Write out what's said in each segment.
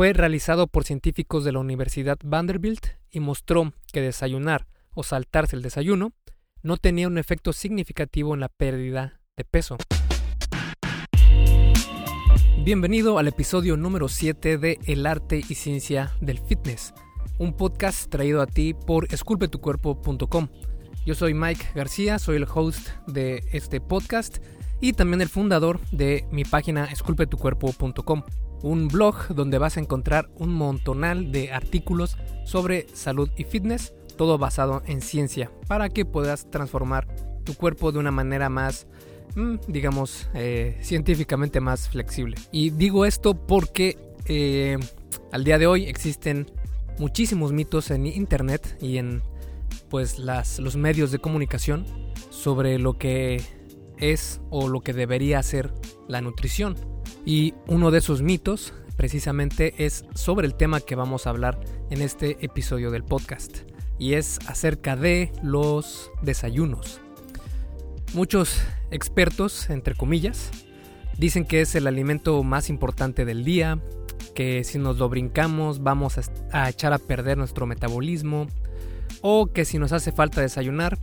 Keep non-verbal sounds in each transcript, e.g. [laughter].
Fue realizado por científicos de la Universidad Vanderbilt y mostró que desayunar o saltarse el desayuno no tenía un efecto significativo en la pérdida de peso. Bienvenido al episodio número 7 de El arte y ciencia del fitness, un podcast traído a ti por esculpetucuerpo.com. Yo soy Mike García, soy el host de este podcast y también el fundador de mi página esculpetucuerpo.com, un blog donde vas a encontrar un montonal de artículos sobre salud y fitness, todo basado en ciencia, para que puedas transformar tu cuerpo de una manera más Mm, digamos, eh, científicamente más flexible. Y digo esto porque eh, al día de hoy existen muchísimos mitos en internet y en pues las, los medios de comunicación sobre lo que es o lo que debería ser la nutrición. Y uno de esos mitos precisamente es sobre el tema que vamos a hablar en este episodio del podcast. Y es acerca de los desayunos. Muchos expertos, entre comillas, dicen que es el alimento más importante del día, que si nos lo brincamos vamos a, echar a perder nuestro metabolismo, o que si nos hace falta desayunar,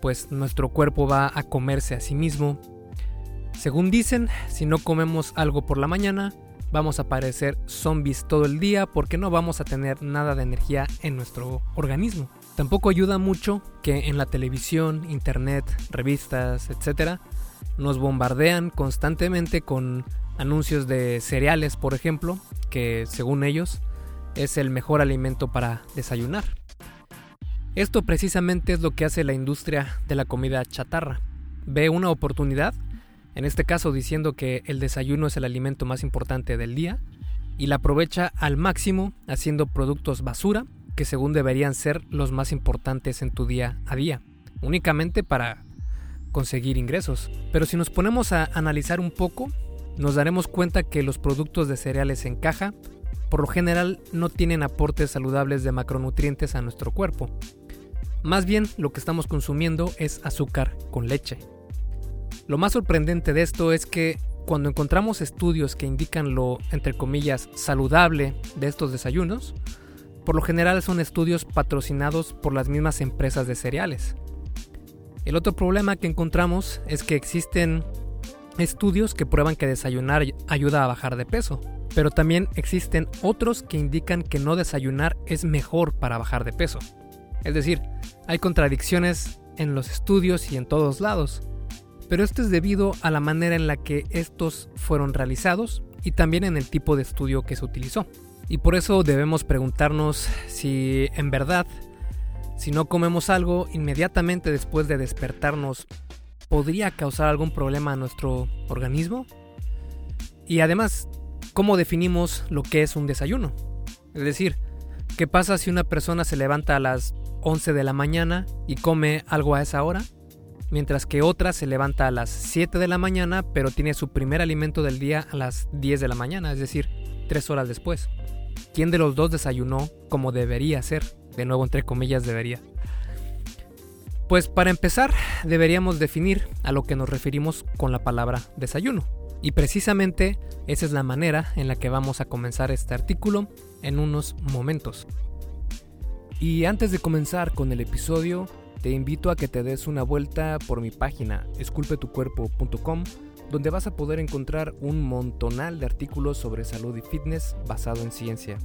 pues nuestro cuerpo va a comerse a sí mismo. Según dicen, si no comemos algo por la mañana, vamos a parecer zombies todo el día porque no vamos a tener nada de energía en nuestro organismo. Tampoco ayuda mucho que en la televisión, internet, revistas, etc. nos bombardean constantemente con anuncios de cereales, por ejemplo, que según ellos es el mejor alimento para desayunar. Esto precisamente es lo que hace la industria de la comida chatarra. Ve una oportunidad, en este caso diciendo que el desayuno es el alimento más importante del día, y la aprovecha al máximo haciendo productos basura que según deberían ser los más importantes en tu día a día, únicamente para conseguir ingresos. Pero si nos ponemos a analizar un poco, nos daremos cuenta que los productos de cereales en caja por lo general no tienen aportes saludables de macronutrientes a nuestro cuerpo. Más bien lo que estamos consumiendo es azúcar con leche. Lo más sorprendente de esto es que cuando encontramos estudios que indican lo, entre comillas, saludable de estos desayunos, por lo general son estudios patrocinados por las mismas empresas de cereales. El otro problema que encontramos es que existen estudios que prueban que desayunar ayuda a bajar de peso, pero también existen otros que indican que no desayunar es mejor para bajar de peso. Es decir, hay contradicciones en los estudios y en todos lados, pero esto es debido a la manera en la que estos fueron realizados y también en el tipo de estudio que se utilizó. Y por eso debemos preguntarnos si en verdad, si no comemos algo inmediatamente después de despertarnos, podría causar algún problema a nuestro organismo. Y además, ¿cómo definimos lo que es un desayuno? Es decir, ¿qué pasa si una persona se levanta a las 11 de la mañana y come algo a esa hora? Mientras que otra se levanta a las 7 de la mañana pero tiene su primer alimento del día a las 10 de la mañana, es decir, 3 horas después. ¿Quién de los dos desayunó como debería ser? De nuevo, entre comillas, debería. Pues para empezar, deberíamos definir a lo que nos referimos con la palabra desayuno. Y precisamente esa es la manera en la que vamos a comenzar este artículo en unos momentos. Y antes de comenzar con el episodio, te invito a que te des una vuelta por mi página esculpetucuerpo.com donde vas a poder encontrar un montonal de artículos sobre salud y fitness basado en ciencia.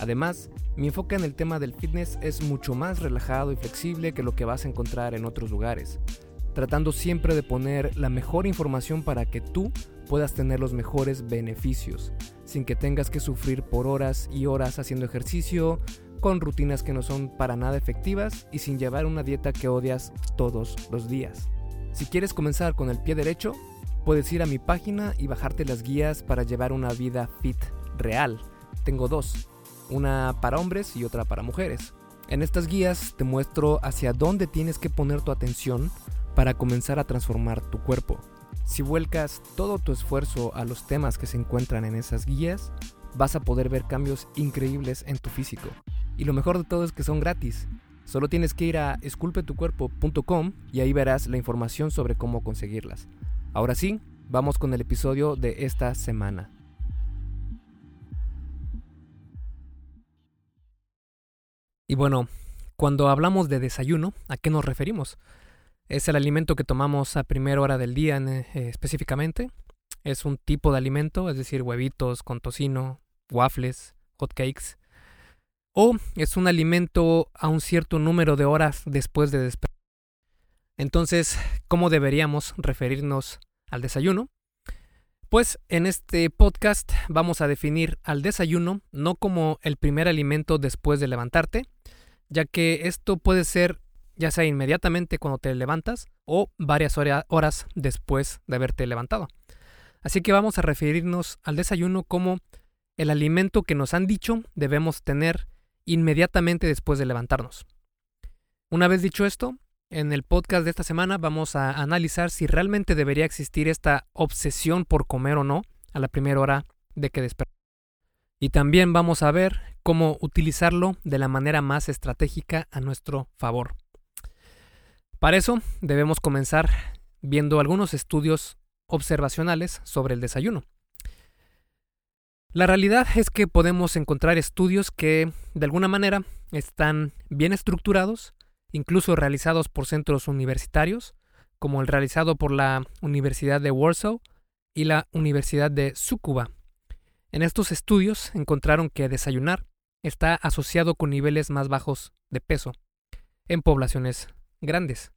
Además, mi enfoque en el tema del fitness es mucho más relajado y flexible que lo que vas a encontrar en otros lugares, tratando siempre de poner la mejor información para que tú puedas tener los mejores beneficios, sin que tengas que sufrir por horas y horas haciendo ejercicio, con rutinas que no son para nada efectivas y sin llevar una dieta que odias todos los días. Si quieres comenzar con el pie derecho, Puedes ir a mi página y bajarte las guías para llevar una vida fit real. Tengo dos, una para hombres y otra para mujeres. En estas guías te muestro hacia dónde tienes que poner tu atención para comenzar a transformar tu cuerpo. Si vuelcas todo tu esfuerzo a los temas que se encuentran en esas guías, vas a poder ver cambios increíbles en tu físico. Y lo mejor de todo es que son gratis. Solo tienes que ir a esculpetucuerpo.com y ahí verás la información sobre cómo conseguirlas. Ahora sí, vamos con el episodio de esta semana. Y bueno, cuando hablamos de desayuno, ¿a qué nos referimos? Es el alimento que tomamos a primera hora del día eh, específicamente. Es un tipo de alimento, es decir, huevitos con tocino, waffles, hot cakes. O es un alimento a un cierto número de horas después de despertar. Entonces, ¿cómo deberíamos referirnos al desayuno? Pues en este podcast vamos a definir al desayuno no como el primer alimento después de levantarte, ya que esto puede ser ya sea inmediatamente cuando te levantas o varias horas después de haberte levantado. Así que vamos a referirnos al desayuno como el alimento que nos han dicho debemos tener inmediatamente después de levantarnos. Una vez dicho esto, en el podcast de esta semana vamos a analizar si realmente debería existir esta obsesión por comer o no a la primera hora de que despertamos. Y también vamos a ver cómo utilizarlo de la manera más estratégica a nuestro favor. Para eso debemos comenzar viendo algunos estudios observacionales sobre el desayuno. La realidad es que podemos encontrar estudios que, de alguna manera, están bien estructurados, incluso realizados por centros universitarios, como el realizado por la Universidad de Warsaw y la Universidad de Tsukuba. En estos estudios encontraron que desayunar está asociado con niveles más bajos de peso en poblaciones grandes.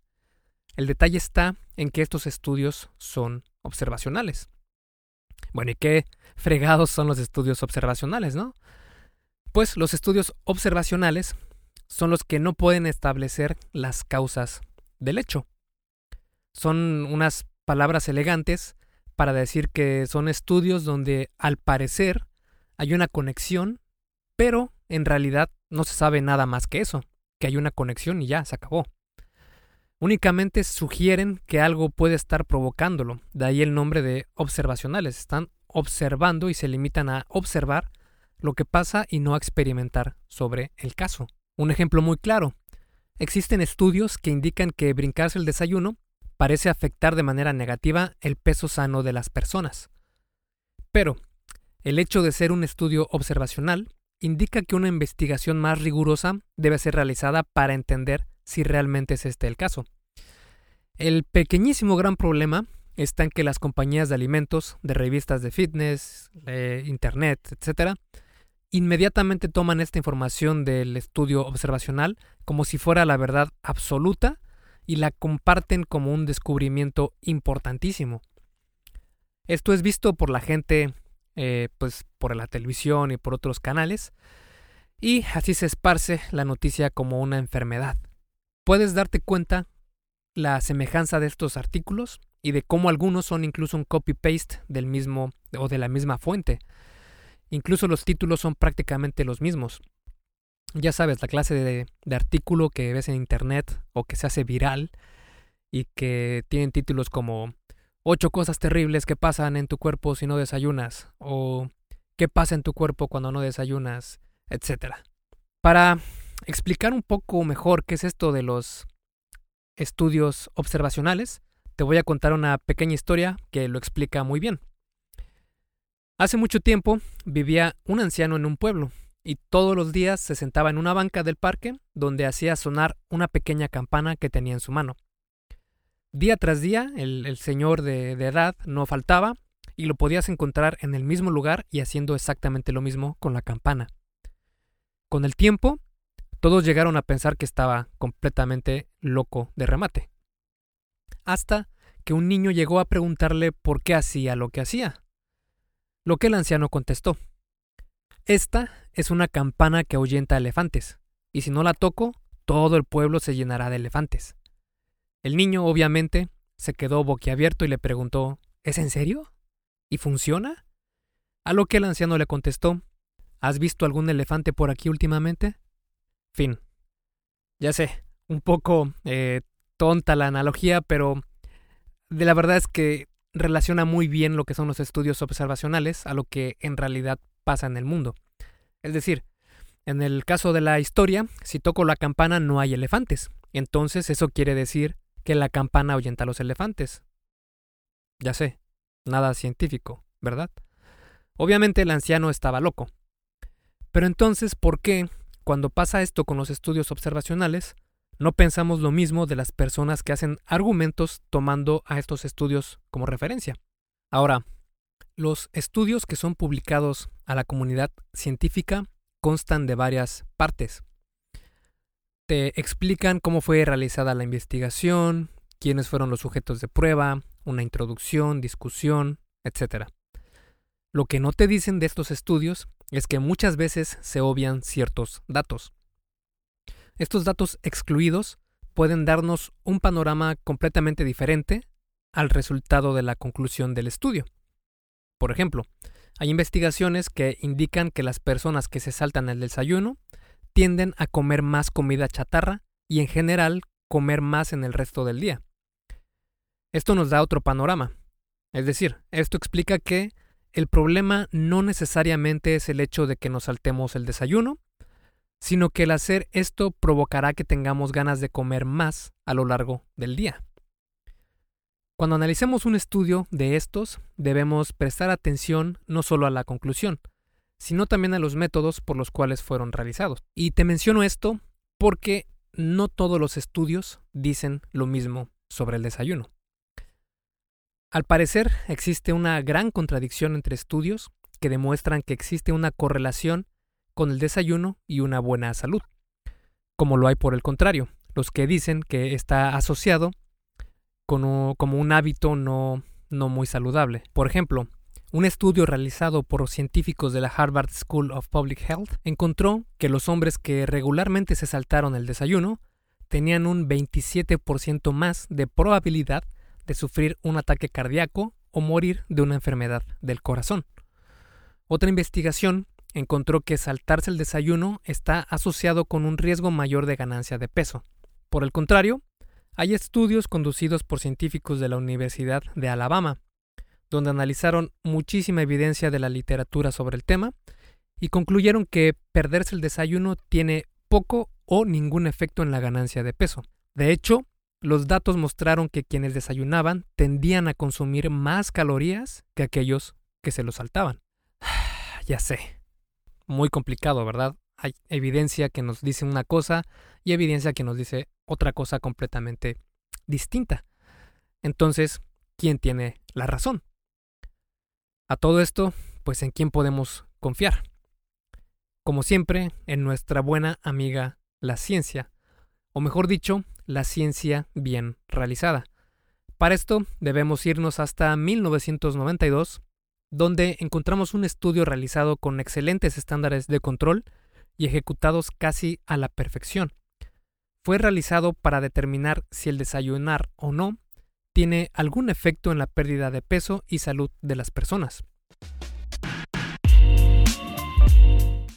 El detalle está en que estos estudios son observacionales. Bueno, ¿y qué fregados son los estudios observacionales, no? Pues los estudios observacionales son los que no pueden establecer las causas del hecho. Son unas palabras elegantes para decir que son estudios donde al parecer hay una conexión, pero en realidad no se sabe nada más que eso, que hay una conexión y ya se acabó. Únicamente sugieren que algo puede estar provocándolo, de ahí el nombre de observacionales. Están observando y se limitan a observar lo que pasa y no a experimentar sobre el caso. Un ejemplo muy claro. Existen estudios que indican que brincarse el desayuno parece afectar de manera negativa el peso sano de las personas. Pero, el hecho de ser un estudio observacional indica que una investigación más rigurosa debe ser realizada para entender si realmente es este el caso. El pequeñísimo gran problema está en que las compañías de alimentos, de revistas de fitness, internet, etc., inmediatamente toman esta información del estudio observacional como si fuera la verdad absoluta y la comparten como un descubrimiento importantísimo. Esto es visto por la gente, eh, pues por la televisión y por otros canales, y así se esparce la noticia como una enfermedad puedes darte cuenta la semejanza de estos artículos y de cómo algunos son incluso un copy-paste del mismo o de la misma fuente. Incluso los títulos son prácticamente los mismos. Ya sabes, la clase de, artículo que ves en internet o que se hace viral y que tienen títulos como ocho cosas terribles que pasan en tu cuerpo si no desayunas o qué pasa en tu cuerpo cuando no desayunas, etc. Para explicar un poco mejor qué es esto de los estudios observacionales, te voy a contar una pequeña historia que lo explica muy bien. Hace mucho tiempo vivía un anciano en un pueblo y todos los días se sentaba en una banca del parque donde hacía sonar una pequeña campana que tenía en su mano. Día tras día el, señor de, de edad no faltaba y lo podías encontrar en el mismo lugar y haciendo exactamente lo mismo con la campana. Con el tiempo, todos llegaron a pensar que estaba completamente loco de remate. Hasta que un niño llegó a preguntarle por qué hacía lo que hacía. Lo que el anciano contestó. Esta es una campana que ahuyenta elefantes, y si no la toco, todo el pueblo se llenará de elefantes. El niño, obviamente, se quedó boquiabierto y le preguntó ¿Es en serio? ¿Y funciona? A lo que el anciano le contestó ¿Has visto algún elefante por aquí últimamente? Fin. Ya sé, un poco eh, tonta la analogía, pero de la verdad es que relaciona muy bien lo que son los estudios observacionales a lo que en realidad pasa en el mundo. Es decir, en el caso de la historia, si toco la campana no hay elefantes. Entonces eso quiere decir que la campana ahuyenta a los elefantes. Ya sé, nada científico, ¿verdad? Obviamente el anciano estaba loco. Pero entonces, ¿por qué cuando pasa esto con los estudios observacionales, no pensamos lo mismo de las personas que hacen argumentos tomando a estos estudios como referencia. Ahora, los estudios que son publicados a la comunidad científica constan de varias partes. Te explican cómo fue realizada la investigación, quiénes fueron los sujetos de prueba, una introducción, discusión, etc. Lo que no te dicen de estos estudios es que muchas veces se obvian ciertos datos. Estos datos excluidos pueden darnos un panorama completamente diferente al resultado de la conclusión del estudio. Por ejemplo, hay investigaciones que indican que las personas que se saltan el desayuno tienden a comer más comida chatarra y en general comer más en el resto del día. Esto nos da otro panorama. Es decir, esto explica que el problema no necesariamente es el hecho de que nos saltemos el desayuno, sino que el hacer esto provocará que tengamos ganas de comer más a lo largo del día. Cuando analicemos un estudio de estos, debemos prestar atención no solo a la conclusión, sino también a los métodos por los cuales fueron realizados. Y te menciono esto porque no todos los estudios dicen lo mismo sobre el desayuno. Al parecer, existe una gran contradicción entre estudios que demuestran que existe una correlación con el desayuno y una buena salud, como lo hay por el contrario, los que dicen que está asociado con como un hábito no, no muy saludable. Por ejemplo, un estudio realizado por científicos de la Harvard School of Public Health encontró que los hombres que regularmente se saltaron el desayuno tenían un 27% más de probabilidad de sufrir un ataque cardíaco o morir de una enfermedad del corazón. Otra investigación encontró que saltarse el desayuno está asociado con un riesgo mayor de ganancia de peso. Por el contrario, hay estudios conducidos por científicos de la Universidad de Alabama, donde analizaron muchísima evidencia de la literatura sobre el tema y concluyeron que perderse el desayuno tiene poco o ningún efecto en la ganancia de peso. De hecho, los datos mostraron que quienes desayunaban tendían a consumir más calorías que aquellos que se lo saltaban. [sighs] ya sé, muy complicado, ¿verdad? Hay evidencia que nos dice una cosa y evidencia que nos dice otra cosa completamente distinta. Entonces, ¿quién tiene la razón? A todo esto, pues en quién podemos confiar. Como siempre, en nuestra buena amiga la ciencia, o mejor dicho, la ciencia bien realizada. Para esto debemos irnos hasta 1992 donde encontramos un estudio realizado con excelentes estándares de control y ejecutados casi a la perfección. Fue realizado para determinar si el desayunar o no tiene algún efecto en la pérdida de peso y salud de las personas.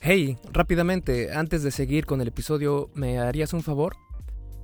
Hey, rápidamente, antes de seguir con el episodio, ¿me harías un favor?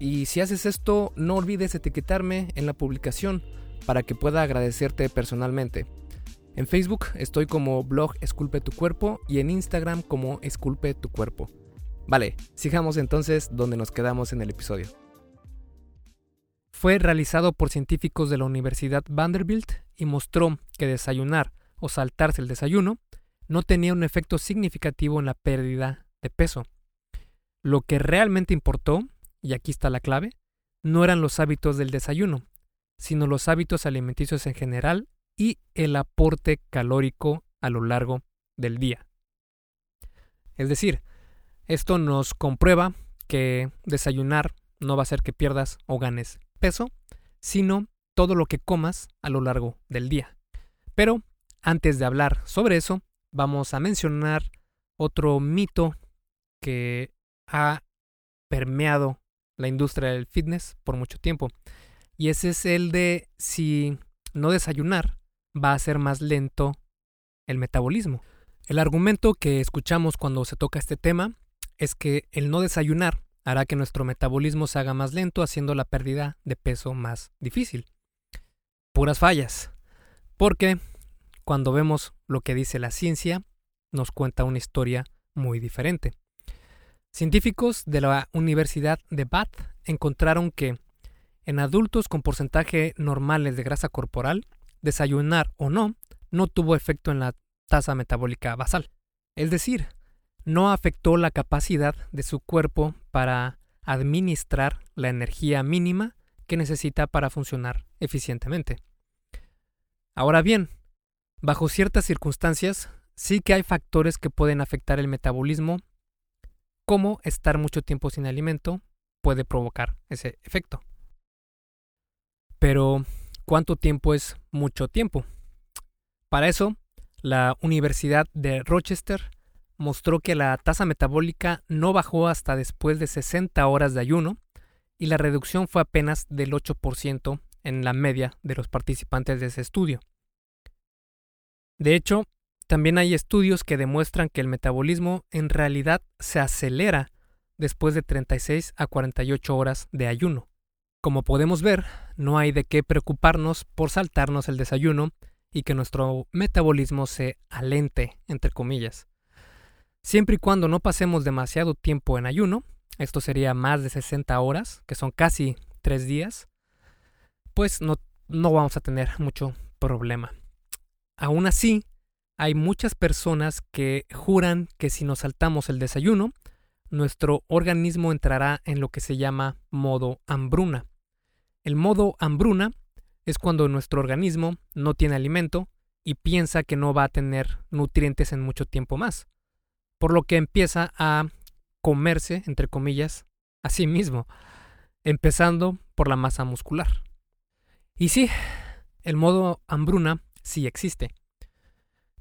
Y si haces esto, no olvides etiquetarme en la publicación para que pueda agradecerte personalmente. En Facebook estoy como blog Esculpe tu cuerpo y en Instagram como Esculpe tu cuerpo. Vale, sigamos entonces donde nos quedamos en el episodio. Fue realizado por científicos de la Universidad Vanderbilt y mostró que desayunar o saltarse el desayuno no tenía un efecto significativo en la pérdida de peso. Lo que realmente importó, y aquí está la clave, no eran los hábitos del desayuno, sino los hábitos alimenticios en general y el aporte calórico a lo largo del día. Es decir, esto nos comprueba que desayunar no va a hacer que pierdas o ganes peso, sino todo lo que comas a lo largo del día. Pero antes de hablar sobre eso, vamos a mencionar otro mito que ha permeado la industria del fitness por mucho tiempo y ese es el de si no desayunar va a ser más lento el metabolismo. El argumento que escuchamos cuando se toca este tema es que el no desayunar hará que nuestro metabolismo se haga más lento, haciendo la pérdida de peso más difícil. Puras fallas. Porque cuando vemos lo que dice la ciencia, nos cuenta una historia muy diferente. Científicos de la Universidad de Bath encontraron que en adultos con porcentaje normales de grasa corporal, desayunar o no no tuvo efecto en la tasa metabólica basal. Es decir, no afectó la capacidad de su cuerpo para administrar la energía mínima que necesita para funcionar eficientemente. Ahora bien, bajo ciertas circunstancias, sí que hay factores que pueden afectar el metabolismo, como estar mucho tiempo sin alimento puede provocar ese efecto. Pero, ¿cuánto tiempo es mucho tiempo? Para eso, la Universidad de Rochester mostró que la tasa metabólica no bajó hasta después de 60 horas de ayuno y la reducción fue apenas del 8% en la media de los participantes de ese estudio. De hecho, también hay estudios que demuestran que el metabolismo en realidad se acelera después de 36 a 48 horas de ayuno. Como podemos ver, no hay de qué preocuparnos por saltarnos el desayuno y que nuestro metabolismo se alente, entre comillas. Siempre y cuando no pasemos demasiado tiempo en ayuno, esto sería más de 60 horas, que son casi 3 días, pues no, no vamos a tener mucho problema. Aún así, hay muchas personas que juran que si nos saltamos el desayuno, nuestro organismo entrará en lo que se llama modo hambruna. El modo hambruna es cuando nuestro organismo no tiene alimento y piensa que no va a tener nutrientes en mucho tiempo más por lo que empieza a comerse, entre comillas, a sí mismo, empezando por la masa muscular. Y sí, el modo hambruna sí existe,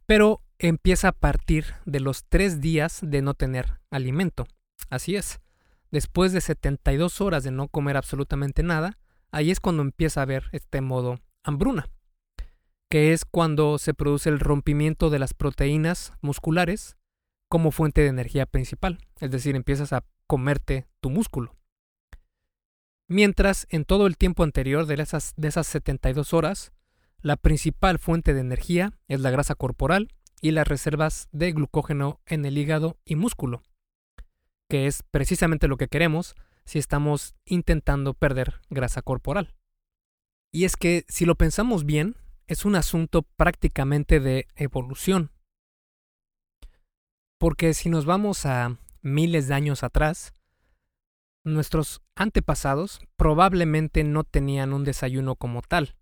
pero empieza a partir de los tres días de no tener alimento. Así es, después de 72 horas de no comer absolutamente nada, ahí es cuando empieza a haber este modo hambruna, que es cuando se produce el rompimiento de las proteínas musculares como fuente de energía principal, es decir, empiezas a comerte tu músculo. Mientras en todo el tiempo anterior de esas, de esas 72 horas, la principal fuente de energía es la grasa corporal y las reservas de glucógeno en el hígado y músculo, que es precisamente lo que queremos si estamos intentando perder grasa corporal. Y es que si lo pensamos bien, es un asunto prácticamente de evolución. Porque si nos vamos a miles de años atrás, nuestros antepasados probablemente no tenían un desayuno como tal,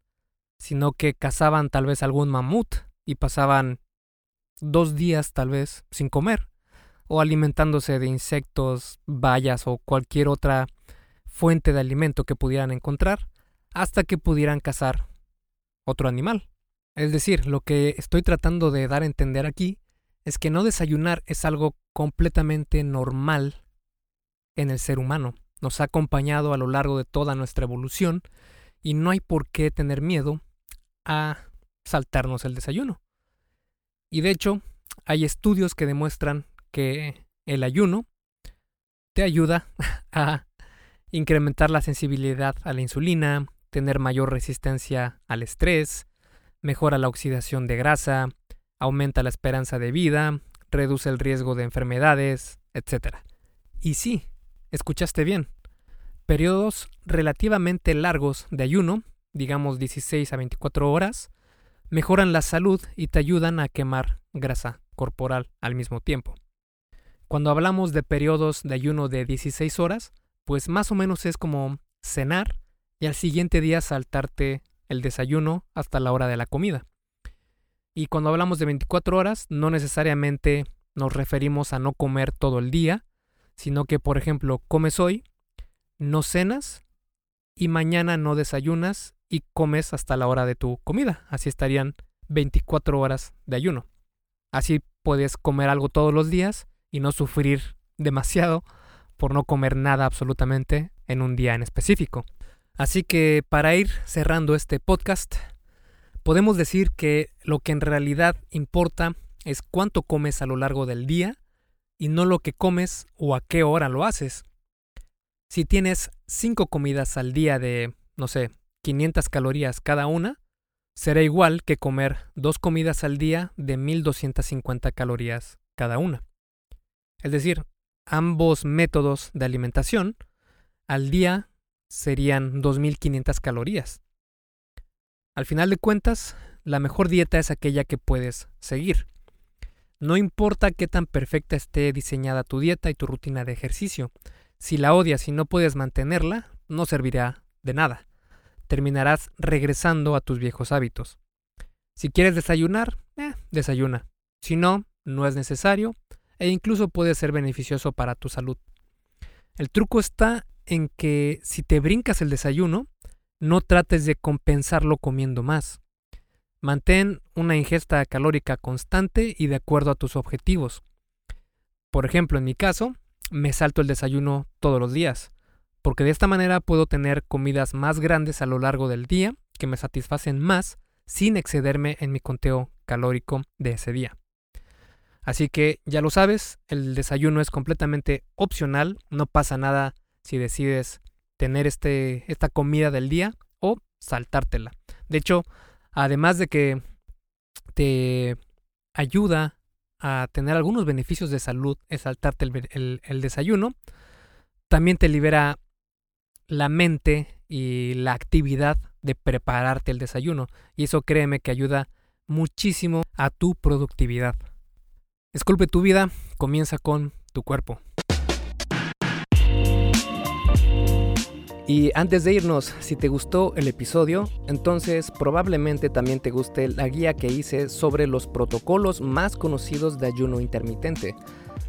sino que cazaban tal vez algún mamut y pasaban dos días tal vez sin comer, o alimentándose de insectos, bayas o cualquier otra fuente de alimento que pudieran encontrar, hasta que pudieran cazar otro animal. Es decir, lo que estoy tratando de dar a entender aquí es que no desayunar es algo completamente normal en el ser humano. Nos ha acompañado a lo largo de toda nuestra evolución y no hay por qué tener miedo a saltarnos el desayuno. Y de hecho, hay estudios que demuestran que el ayuno te ayuda [laughs] a incrementar la sensibilidad a la insulina, tener mayor resistencia al estrés, mejora la oxidación de grasa, aumenta la esperanza de vida, reduce el riesgo de enfermedades, etc. Y sí, escuchaste bien. Periodos relativamente largos de ayuno, digamos 16 a 24 horas, mejoran la salud y te ayudan a quemar grasa corporal al mismo tiempo. Cuando hablamos de periodos de ayuno de 16 horas, pues más o menos es como cenar y al siguiente día saltarte el desayuno hasta la hora de la comida. Y cuando hablamos de 24 horas, no necesariamente nos referimos a no comer todo el día, sino que, por ejemplo, comes hoy, no cenas y mañana no desayunas y comes hasta la hora de tu comida. Así estarían 24 horas de ayuno. Así puedes comer algo todos los días y no sufrir demasiado por no comer nada absolutamente en un día en específico. Así que para ir cerrando este podcast, podemos decir que lo que en realidad importa es cuánto comes a lo largo del día y no lo que comes o a qué hora lo haces. Si tienes 5 comidas al día de, no sé, 500 calorías cada una, será igual que comer dos comidas al día de 1250 calorías cada una. Es decir, ambos métodos de alimentación al día serían 2500 calorías. Al final de cuentas, la mejor dieta es aquella que puedes seguir. No importa qué tan perfecta esté diseñada tu dieta y tu rutina de ejercicio, si la odias y no puedes mantenerla, no servirá de nada. Terminarás regresando a tus viejos hábitos. Si quieres desayunar, eh, desayuna. Si no, no es necesario e incluso puede ser beneficioso para tu salud. El truco está en que si te brincas el desayuno, no trates de compensarlo comiendo más. Mantén una ingesta calórica constante y de acuerdo a tus objetivos. Por ejemplo, en mi caso, me salto el desayuno todos los días, porque de esta manera puedo tener comidas más grandes a lo largo del día que me satisfacen más sin excederme en mi conteo calórico de ese día. Así que ya lo sabes, el desayuno es completamente opcional, no pasa nada si decides tener este, esta comida del día o saltártela. De hecho, además de que te ayuda a tener algunos beneficios de salud es saltarte el, desayuno. También te libera la mente y la actividad de prepararte el desayuno. Y eso créeme que ayuda muchísimo a tu productividad. Esculpe tu vida, comienza con tu cuerpo. Y antes de irnos, si te gustó el episodio, entonces probablemente también te guste la guía que hice sobre los protocolos más conocidos de ayuno intermitente.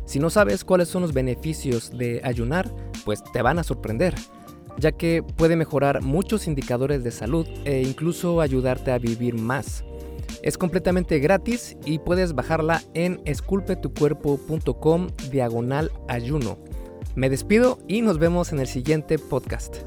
Si no sabes cuáles son los beneficios de ayunar, pues te van a sorprender, ya que puede mejorar muchos indicadores de salud e incluso ayudarte a vivir más. Es completamente gratis y puedes bajarla en esculpetucuerpo.com diagonal ayuno. Me despido y nos vemos en el siguiente podcast.